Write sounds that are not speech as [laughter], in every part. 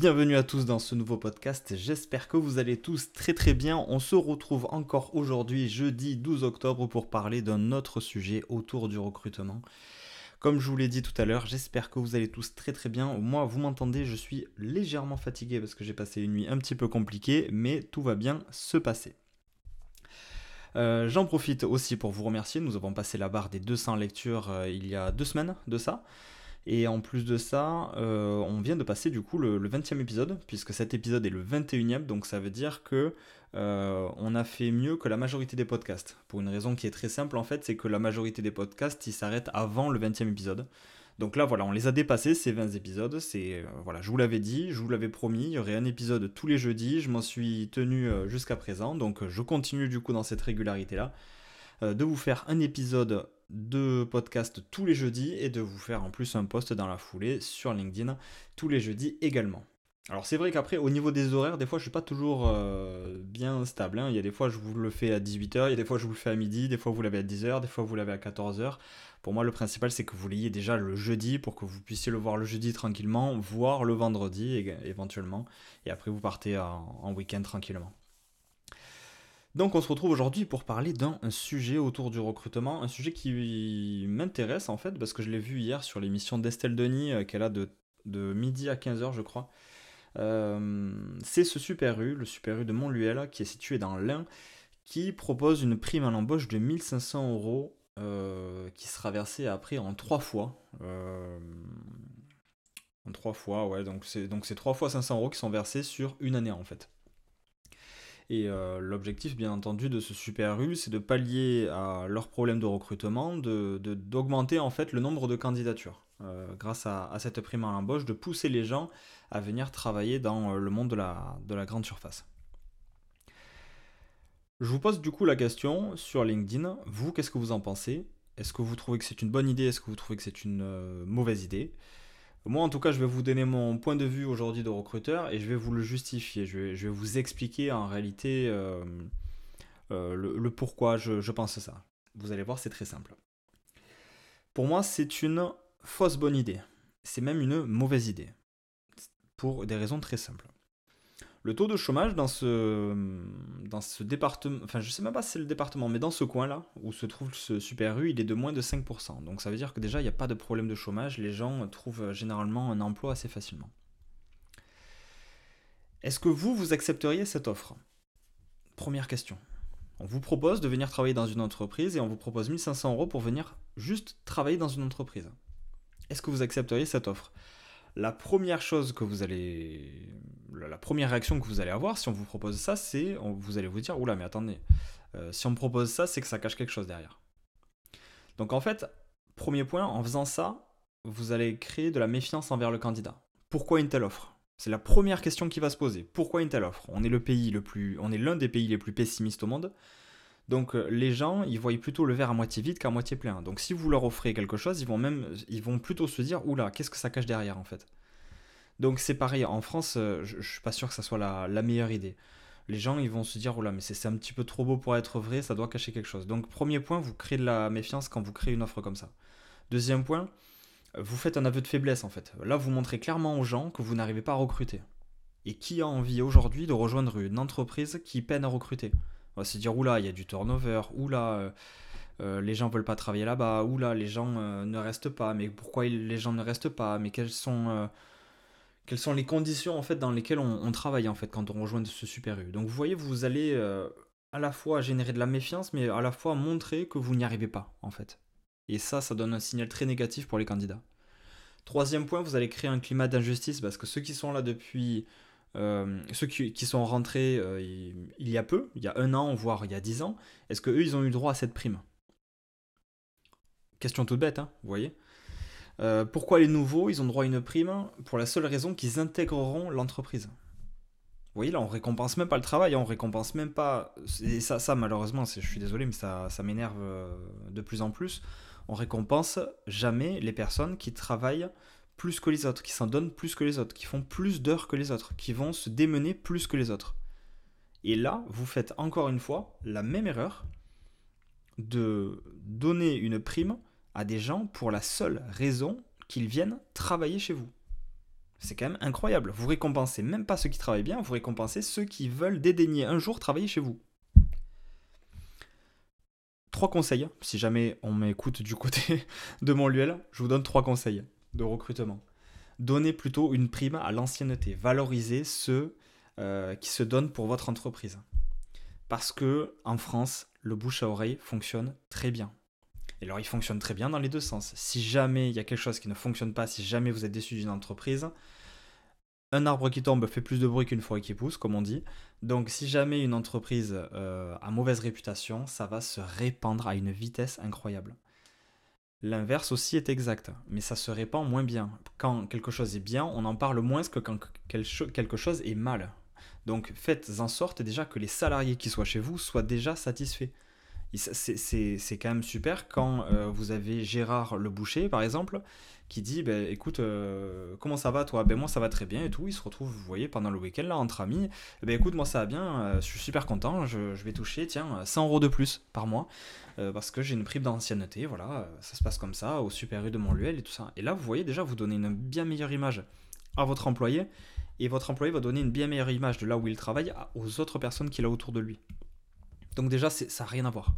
Bienvenue à tous dans ce nouveau podcast, j'espère que vous allez tous très très bien. On se retrouve encore aujourd'hui, jeudi 12 octobre, pour parler d'un autre sujet autour du recrutement. Comme je vous l'ai dit tout à l'heure, j'espère que vous allez tous très très bien. Moi, vous m'entendez, je suis légèrement fatigué parce que j'ai passé une nuit un petit peu compliquée, mais tout va bien se passer. Euh, j'en profite aussi pour vous remercier. Nous avons passé la barre des 200 lectures euh, il y a deux semaines de ça. Et en plus de ça, euh, on vient de passer du coup le, 20e épisode, puisque cet épisode est le 21e, donc ça veut dire que euh, on a fait mieux que la majorité des podcasts. Pour une raison qui est très simple en fait, c'est que la majorité des podcasts, ils s'arrêtent avant le 20e épisode. Donc là voilà, on les a dépassés ces 20 épisodes, c'est euh, voilà, je vous l'avais dit, je vous l'avais promis, il y aurait un épisode tous les jeudis, je m'en suis tenu jusqu'à présent, donc je continue du coup dans cette régularité là de vous faire un épisode de podcast tous les jeudis et de vous faire en plus un post dans la foulée sur LinkedIn tous les jeudis également. Alors c'est vrai qu'après au niveau des horaires, des fois je suis pas toujours euh, bien stable. Hein. Il y a des fois je vous le fais à 18h, il y a des fois je vous le fais à midi, des fois vous l'avez à 10h, des fois vous l'avez à 14h. Pour moi le principal c'est que vous l'ayez déjà le jeudi pour que vous puissiez le voir le jeudi tranquillement, voir le vendredi éventuellement, et après vous partez en week-end tranquillement. Donc on se retrouve aujourd'hui pour parler d'un sujet autour du recrutement, un sujet qui m'intéresse en fait parce que je l'ai vu hier sur l'émission d'Estelle Denis euh, qu'elle a de, midi à 15h je crois. Euh, c'est ce Super U, le Super U de Montluel qui est situé dans l'Ain, qui propose une prime à l'embauche de 1500 euros euh, qui sera versée après en trois fois. en trois fois, ouais, donc c'est donc c'est trois fois 500 euros qui sont versés sur une année en fait. Et euh, l'objectif, bien entendu, de ce Super U, c'est de pallier à leurs problèmes de recrutement, d'augmenter en fait le nombre de candidatures. Euh, grâce à, cette prime à l'embauche, de pousser les gens à venir travailler dans euh, le monde de la grande surface. Je vous pose du coup la question sur LinkedIn. Vous, qu'est-ce que vous en pensez? Est-ce que vous trouvez que c'est une bonne idée? Est-ce que vous trouvez que c'est une mauvaise idée? Moi, en tout cas, je vais vous donner mon point de vue aujourd'hui de recruteur et je vais vous le justifier. Je vais, vous expliquer en réalité euh, euh, le, pourquoi je, pense ça. Vous allez voir, c'est très simple. Pour moi, c'est une fausse bonne idée. C'est même une mauvaise idée. Pour des raisons très simples. Le taux de chômage dans ce, dans ce département, enfin je sais même pas si c'est le département, mais dans ce coin-là, où se trouve ce Super U, il est de moins de 5%. Donc ça veut dire que déjà, il n'y a pas de problème de chômage, les gens trouvent généralement un emploi assez facilement. Est-ce que vous, vous accepteriez cette offre? Première question. On vous propose de venir travailler dans une entreprise et on vous propose 1500 euros pour venir juste travailler dans une entreprise. Est-ce que vous accepteriez cette offre? La première chose que vous allez. La première réaction que vous allez avoir si on vous propose ça, c'est. Vous allez vous dire Oula, mais attendez, euh, si on me propose ça, c'est que ça cache quelque chose derrière. Donc en fait, premier point, en faisant ça, vous allez créer de la méfiance envers le candidat. Pourquoi une telle offre? C'est la première question qui va se poser. Pourquoi une telle offre? On est le pays le plus. On est l'un des pays les plus pessimistes au monde. Donc euh, les gens, ils voient plutôt le verre à moitié vide qu'à moitié plein. Donc si vous leur offrez quelque chose, ils vont même, ils vont plutôt se dire, oula, qu'est-ce que ça cache derrière en fait? Donc c'est pareil, en France, euh, je, ne suis pas sûr que ça soit la, meilleure idée. Les gens, ils vont se dire, oula, mais c'est un petit peu trop beau pour être vrai, ça doit cacher quelque chose. Donc premier point, vous créez de la méfiance quand vous créez une offre comme ça. Deuxième point, vous faites un aveu de faiblesse en fait. Là, vous montrez clairement aux gens que vous n'arrivez pas à recruter. Et qui a envie aujourd'hui de rejoindre une entreprise qui peine à recruter? On va se dire, oula, il y a du turnover, oula, euh, euh, les gens veulent pas travailler là-bas, oula, les gens euh, ne restent pas, mais pourquoi les gens ne restent pas, mais quelles sont, sont les conditions en fait dans lesquelles on, travaille en fait quand on rejoint ce Super U? Donc vous voyez, vous allez à la fois générer de la méfiance, mais à la fois montrer que vous n'y arrivez pas en fait. Et ça, ça donne un signal très négatif pour les candidats. Troisième point, vous allez créer un climat d'injustice parce que ceux qui sont là depuis euh, ceux qui, sont rentrés euh, il, y a peu, il y a un an, voire il y a dix ans, est-ce qu'eux, ils ont eu droit à cette prime? Question toute bête, hein, vous voyez Euh, pourquoi les nouveaux, ils ont droit à une prime? Pour la seule raison qu'ils intégreront l'entreprise. Vous voyez, là, on récompense même pas le travail, on récompense même pas. Et ça, ça malheureusement, je suis désolé, mais ça, ça m'énerve de plus en plus. On récompense jamais les personnes qui travaillent plus que les autres, qui s'en donnent plus que les autres, qui font plus d'heures que les autres, qui vont se démener plus que les autres. Et là, vous faites encore une fois la même erreur de donner une prime à des gens pour la seule raison qu'ils viennent travailler chez vous. C'est quand même incroyable. Vous récompensez même pas ceux qui travaillent bien, vous récompensez ceux qui veulent dédaigner un jour travailler chez vous. Trois conseils, si jamais on m'écoute du côté [laughs] de mon Luel, je vous donne trois conseils de recrutement. Donnez plutôt une prime à l'ancienneté. Valorisez ceux euh, qui se donnent pour votre entreprise. Parce que en France, le bouche à oreille fonctionne très bien. Et alors, il fonctionne très bien dans les deux sens. Si jamais il y a quelque chose qui ne fonctionne pas, si jamais vous êtes déçu d'une entreprise, un arbre qui tombe fait plus de bruit qu'une forêt qui pousse, comme on dit. Donc, si jamais une entreprise euh, a mauvaise réputation, ça va se répandre à une vitesse incroyable. L'inverse aussi est exact, mais ça se répand moins bien. Quand quelque chose est bien, on en parle moins que quand quelque chose est mal. Donc faites en sorte déjà que les salariés qui soient chez vous soient déjà satisfaits c'est quand même super quand euh, vous avez Gérard le boucher, par exemple, qui dit ben, écoute, euh, comment ça va toi? Ben moi ça va très bien et tout. Il se retrouve, vous voyez, pendant le week-end là, entre amis. Ben écoute, moi ça va bien, euh, je suis super content, je, vais toucher, tiens, 100 euros de plus par mois parce que j'ai une prime d'ancienneté, voilà, ça se passe comme ça, au Super U de Montluel et tout ça. Et là, vous voyez déjà, vous donnez une bien meilleure image à votre employé et votre employé va donner une bien meilleure image de là où il travaille aux autres personnes qu'il a autour de lui. Donc déjà, ça n'a rien à voir.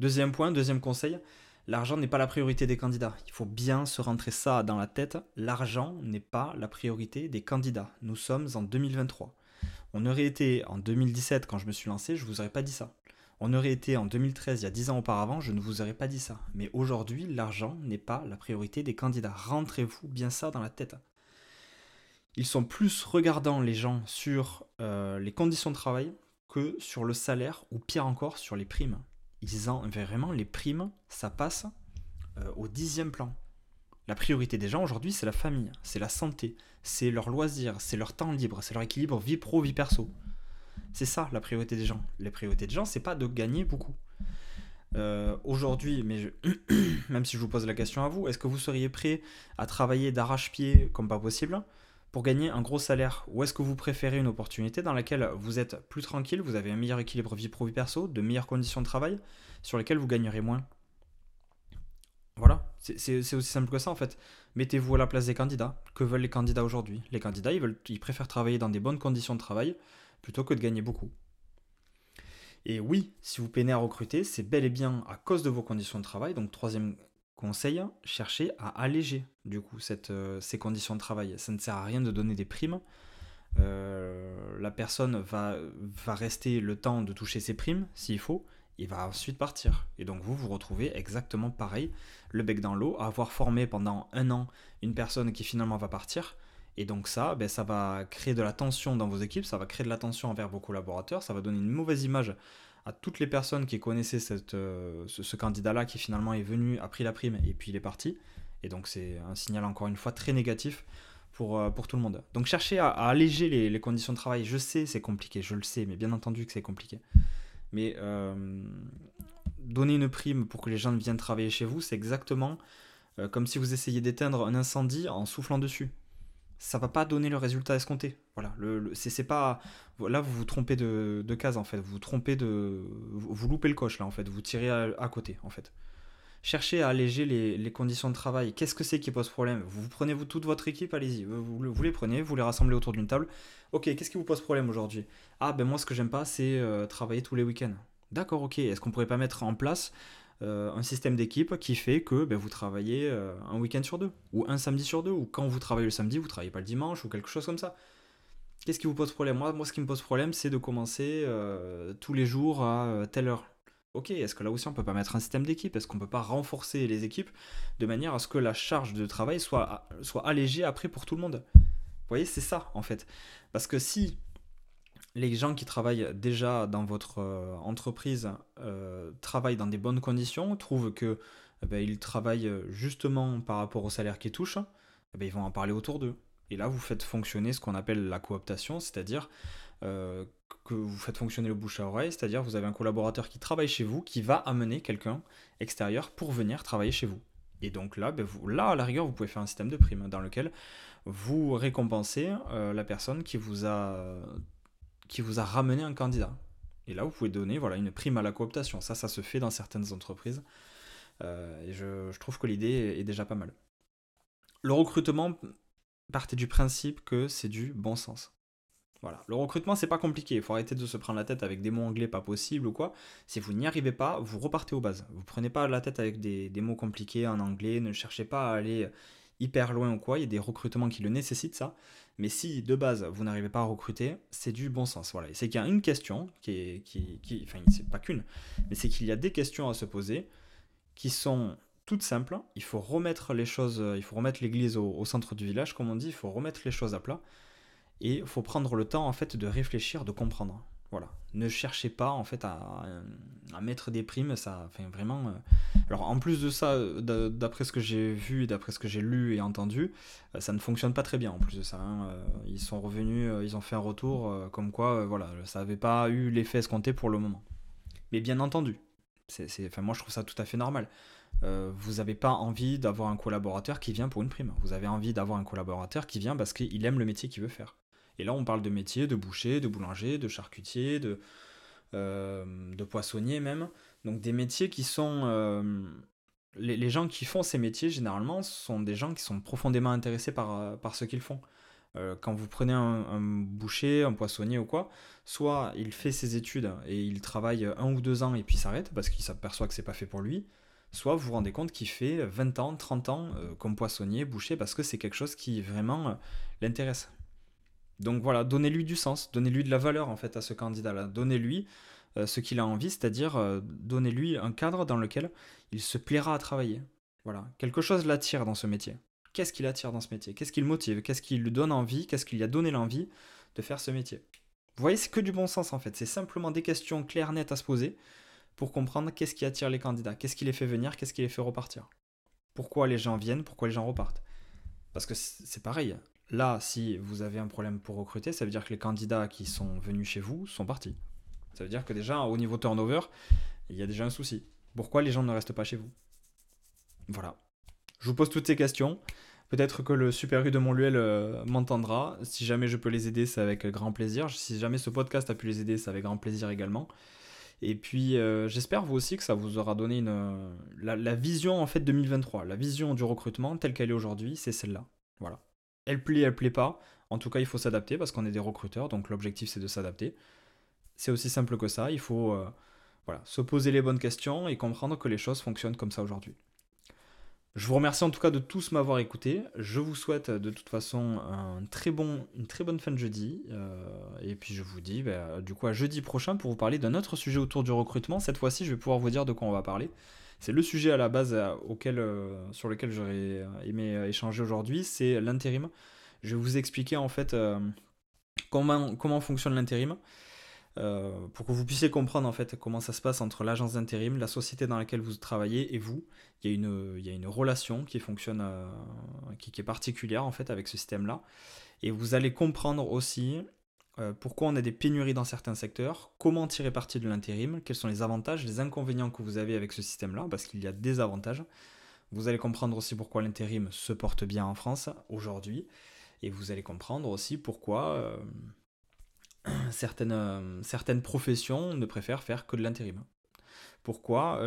Deuxième point, deuxième conseil, l'argent n'est pas la priorité des candidats. Il faut bien se rentrer ça dans la tête. L'argent n'est pas la priorité des candidats. Nous sommes en 2023. On aurait été en 2017 quand je me suis lancé, je ne vous aurais pas dit ça. On aurait été en 2013, il y a 10 ans auparavant, je ne vous aurais pas dit ça. Mais aujourd'hui, l'argent n'est pas la priorité des candidats. Rentrez-vous bien ça dans la tête. Ils sont plus regardants, les gens, sur euh, les conditions de travail sur le salaire, ou pire encore, sur les primes. Ils ont vraiment les primes, ça passe euh, au dixième plan. La priorité des gens aujourd'hui, c'est la famille, c'est la santé, c'est leur loisir, c'est leur temps libre, c'est leur équilibre vie pro, vie perso. C'est ça la priorité des gens. La priorité des gens, c'est pas de gagner beaucoup. Euh, aujourd'hui, mais [clears throat] même si je vous pose la question à vous, est-ce que vous seriez prêt à travailler d'arrache-pied comme pas possible? Pour gagner un gros salaire Ou est-ce que vous préférez une opportunité dans laquelle vous êtes plus tranquille, vous avez un meilleur équilibre vie pro vie perso, de meilleures conditions de travail, sur lesquelles vous gagnerez moins? Voilà, c'est aussi simple que ça en fait. Mettez-vous à la place des candidats. Que veulent les candidats aujourd'hui? Les candidats, ils, veulent, ils préfèrent travailler dans des bonnes conditions de travail plutôt que de gagner beaucoup. Et oui, si vous peinez à recruter, c'est bel et bien à cause de vos conditions de travail. Donc troisième conseil, chercher à alléger du coup euh, ces conditions de travail. Ça ne sert à rien de donner des primes. Euh, la personne va, va rester le temps de toucher ses primes s'il faut, il va ensuite partir. Et donc vous vous retrouvez exactement pareil, le bec dans l'eau, à avoir formé pendant un an une personne qui finalement va partir. Et donc ça, ben, ça va créer de la tension dans vos équipes, ça va créer de la tension envers vos collaborateurs, ça va donner une mauvaise image à toutes les personnes qui connaissaient euh, ce, candidat-là qui finalement est venu, a pris la prime et puis il est parti. Et donc c'est un signal encore une fois très négatif pour, euh, tout le monde. Donc cherchez à, alléger les, conditions de travail. Je sais c'est compliqué, je le sais, mais bien entendu que c'est compliqué. Mais euh, donner une prime pour que les gens viennent travailler chez vous, c'est exactement comme si vous essayiez d'éteindre un incendie en soufflant dessus ça va pas donner le résultat escompté. Voilà, pas là vous vous trompez de, de, case en fait, vous vous trompez de vous, loupez le coche là en fait, vous tirez à, côté en fait. Cherchez à alléger les, conditions de travail. Qu'est-ce que c'est qui pose problème? Vous, prenez toute votre équipe, allez-y, vous, vous, les prenez, vous les rassemblez autour d'une table. Ok, qu'est-ce qui vous pose problème aujourd'hui? Ah ben moi ce que j'aime pas c'est euh, travailler tous les week-ends. D'accord, ok. Est-ce qu'on pourrait pas mettre en place euh, un système d'équipe qui fait que ben, vous travaillez euh, un week-end sur deux, ou un samedi sur deux, ou quand vous travaillez le samedi, vous travaillez pas le dimanche, ou quelque chose comme ça. Qu'est-ce qui vous pose problème? Moi, ce qui me pose problème, c'est de commencer euh, tous les jours à telle heure. Ok, est-ce que là aussi on peut pas mettre un système d'équipe? Est-ce qu'on peut pas renforcer les équipes de manière à ce que la charge de travail soit, soit allégée après pour tout le monde? Vous voyez, c'est ça en fait. Parce que si les gens qui travaillent déjà dans votre euh, entreprise euh, travaillent dans des bonnes conditions, trouvent que eh ben, ils travaillent justement par rapport au salaire qu'ils touchent, eh ben, ils vont en parler autour d'eux. Et là, vous faites fonctionner ce qu'on appelle la cooptation, c'est-à-dire euh, que vous faites fonctionner le bouche à oreille, c'est-à-dire vous avez un collaborateur qui travaille chez vous, qui va amener quelqu'un extérieur pour venir travailler chez vous. Et donc là, ben là, à la rigueur, vous pouvez faire un système de primes dans lequel vous récompensez euh, la personne qui vous, a, qui vous a ramené un candidat. Et là, vous pouvez donner voilà, une prime à la cooptation. Ça, ça se fait dans certaines entreprises. Euh, et je, trouve que l'idée est déjà pas mal. Le recrutement partait du principe que c'est du bon sens. Voilà. Le recrutement, c'est pas compliqué. Il faut arrêter de se prendre la tête avec des mots anglais pas possible ou quoi. Si vous n'y arrivez pas, vous repartez aux bases. Vous prenez pas la tête avec des, mots compliqués en anglais. Ne cherchez pas à aller hyper loin ou quoi. Il y a des recrutements qui le nécessitent, ça. Mais si de base vous n'arrivez pas à recruter, c'est du bon sens. Voilà. C'est qu'il y a une question qui est. Qui, enfin, c'est pas qu'une, mais c'est qu'il y a des questions à se poser qui sont toutes simples. Il faut remettre les choses, il faut remettre l'église au, au centre du village, comme on dit. Il faut remettre les choses à plat. Et il faut prendre le temps en fait de réfléchir, de comprendre. Ne cherchez pas en fait à, mettre des primes, ça, vraiment. Euh, en plus de ça, d'après ce que j'ai vu, d'après ce que j'ai lu et entendu, euh, ça ne fonctionne pas très bien. En plus de ça, hein. euh, ils sont revenus, ils ont fait un retour comme quoi, voilà, ça n'avait pas eu l'effet escompté pour le moment. Mais bien entendu, enfin moi je trouve ça tout à fait normal. vous n'avez pas envie d'avoir un collaborateur qui vient pour une prime. Vous avez envie d'avoir un collaborateur qui vient parce qu'il aime le métier qu'il veut faire. Et là, on parle de métiers, de boucher, de boulanger, de charcutier, de, euh, de poissonnier même. Donc des métiers qui sont... Euh, les, gens qui font ces métiers, généralement, sont des gens qui sont profondément intéressés par, euh, par ce qu'ils font. quand vous prenez un, boucher, un poissonnier ou quoi, soit il fait ses études et il travaille un ou deux ans et puis s'arrête parce qu'il s'aperçoit que c'est pas fait pour lui, soit vous vous rendez compte qu'il fait 20 ans, 30 ans comme poissonnier, boucher parce que c'est quelque chose qui vraiment l'intéresse. Donc voilà, donnez-lui du sens, donnez-lui de la valeur en fait à ce candidat-là, donnez-lui euh, ce qu'il a envie, c'est-à-dire euh, donnez-lui un cadre dans lequel il se plaira à travailler. Voilà, quelque chose l'attire dans ce métier. Qu'est-ce qui l'attire dans ce métier? Qu'est-ce qui le motive? Qu'est-ce qui lui donne envie? Qu'est-ce qui lui a donné l'envie de faire ce métier? Vous voyez, c'est que du bon sens en fait, c'est simplement des questions claires, nettes à se poser pour comprendre qu'est-ce qui attire les candidats, qu'est-ce qui les fait venir, qu'est-ce qui les fait repartir? Pourquoi les gens viennent, pourquoi les gens repartent? Parce que c'est pareil, Là, si vous avez un problème pour recruter, ça veut dire que les candidats qui sont venus chez vous sont partis. Ça veut dire que déjà, au niveau turnover, il y a déjà un souci. Pourquoi les gens ne restent pas chez vous? Voilà. Je vous pose toutes ces questions. Peut-être que le Super U de Montluel euh, m'entendra. Si jamais je peux les aider, c'est avec grand plaisir. Si jamais ce podcast a pu les aider, c'est avec grand plaisir également. Et puis euh, j'espère vous aussi que ça vous aura donné une, la, la, vision en fait 2023, la vision du recrutement telle qu'elle est aujourd'hui, c'est celle-là. Voilà elle plaît, elle plaît pas. En tout cas, il faut s'adapter parce qu'on est des recruteurs, donc l'objectif c'est de s'adapter. C'est aussi simple que ça, il faut euh, se poser les bonnes questions et comprendre que les choses fonctionnent comme ça aujourd'hui. Je vous remercie en tout cas de tous m'avoir écouté. Je vous souhaite de toute façon une très bonne fin de jeudi. Euh, et puis je vous dis bah, du coup à jeudi prochain pour vous parler d'un autre sujet autour du recrutement. Cette fois-ci, je vais pouvoir vous dire de quoi on va parler. C'est le sujet à la base euh, auquel, euh, sur lequel j'aurais euh, aimé échanger aujourd'hui, c'est l'intérim. Je vais vous expliquer en fait comment, fonctionne l'intérim. pour que vous puissiez comprendre en fait comment ça se passe entre l'agence d'intérim, la société dans laquelle vous travaillez et vous. Il y a une, relation qui fonctionne, qui, qui, est particulière en fait avec ce système-là. Et vous allez comprendre aussi euh, pourquoi on a des pénuries dans certains secteurs, comment tirer parti de l'intérim, quels sont les avantages, les inconvénients que vous avez avec ce système-là, parce qu'il y a des avantages. Vous allez comprendre aussi pourquoi l'intérim se porte bien en France aujourd'hui, et vous allez comprendre aussi pourquoi euh, [clears throat] certaines, euh, certaines professions ne préfèrent faire que de l'intérim. Pourquoi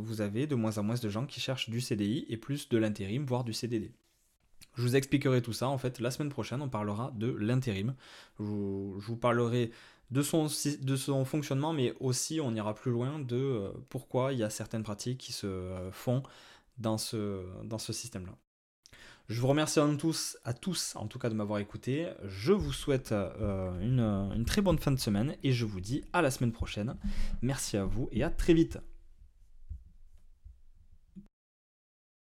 vous avez de moins en moins de gens qui cherchent du CDI et plus de l'intérim, voire du CDD. Je vous expliquerai tout ça en fait la semaine prochaine, on parlera de l'intérim. Je, vous parlerai de son, de son fonctionnement, mais aussi on ira plus loin de euh, pourquoi il y a certaines pratiques qui se euh, font dans ce, dans ce système-là. Je vous remercie à tous, à tous en tout cas de m'avoir écouté. Je vous souhaite euh, une, une très bonne fin de semaine et je vous dis à la semaine prochaine. Merci à vous et à très vite.